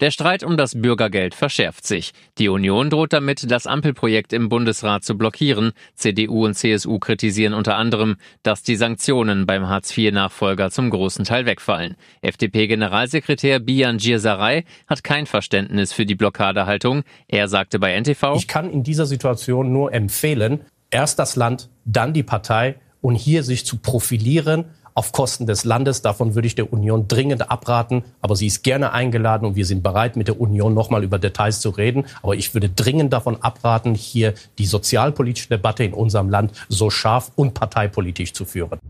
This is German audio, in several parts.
Der Streit um das Bürgergeld verschärft sich. Die Union droht damit, das Ampelprojekt im Bundesrat zu blockieren. CDU und CSU kritisieren unter anderem, dass die Sanktionen beim Hartz-IV-Nachfolger zum großen Teil wegfallen. FDP-Generalsekretär Bian Giersaray hat kein Verständnis für die Blockadehaltung. Er sagte bei NTV, Ich kann in dieser Situation nur empfehlen, erst das Land, dann die Partei und hier sich zu profilieren auf Kosten des Landes. Davon würde ich der Union dringend abraten. Aber sie ist gerne eingeladen und wir sind bereit, mit der Union nochmal über Details zu reden. Aber ich würde dringend davon abraten, hier die sozialpolitische Debatte in unserem Land so scharf und parteipolitisch zu führen.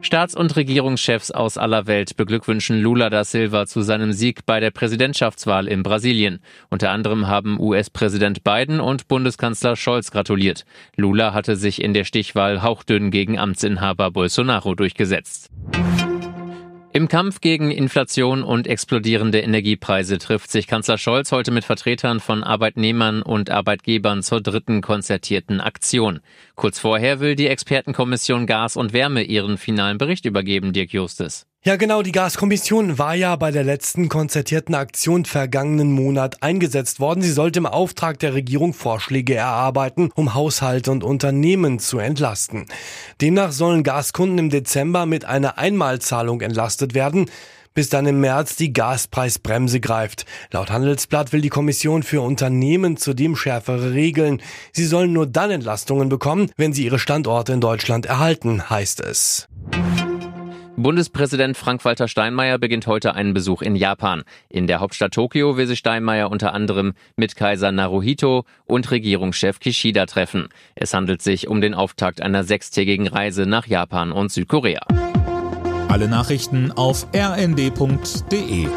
Staats- und Regierungschefs aus aller Welt beglückwünschen Lula da Silva zu seinem Sieg bei der Präsidentschaftswahl in Brasilien. Unter anderem haben US-Präsident Biden und Bundeskanzler Scholz gratuliert. Lula hatte sich in der Stichwahl hauchdünn gegen Amtsinhaber Bolsonaro durchgesetzt. Im Kampf gegen Inflation und explodierende Energiepreise trifft sich Kanzler Scholz heute mit Vertretern von Arbeitnehmern und Arbeitgebern zur dritten konzertierten Aktion. Kurz vorher will die Expertenkommission Gas und Wärme ihren finalen Bericht übergeben, Dirk Justus. Ja, genau, die Gaskommission war ja bei der letzten konzertierten Aktion vergangenen Monat eingesetzt worden. Sie sollte im Auftrag der Regierung Vorschläge erarbeiten, um Haushalte und Unternehmen zu entlasten. Demnach sollen Gaskunden im Dezember mit einer Einmalzahlung entlastet werden bis dann im März die Gaspreisbremse greift. Laut Handelsblatt will die Kommission für Unternehmen zudem schärfere Regeln. Sie sollen nur dann Entlastungen bekommen, wenn sie ihre Standorte in Deutschland erhalten, heißt es. Bundespräsident Frank-Walter Steinmeier beginnt heute einen Besuch in Japan. In der Hauptstadt Tokio will sich Steinmeier unter anderem mit Kaiser Naruhito und Regierungschef Kishida treffen. Es handelt sich um den Auftakt einer sechstägigen Reise nach Japan und Südkorea. Alle Nachrichten auf rnd.de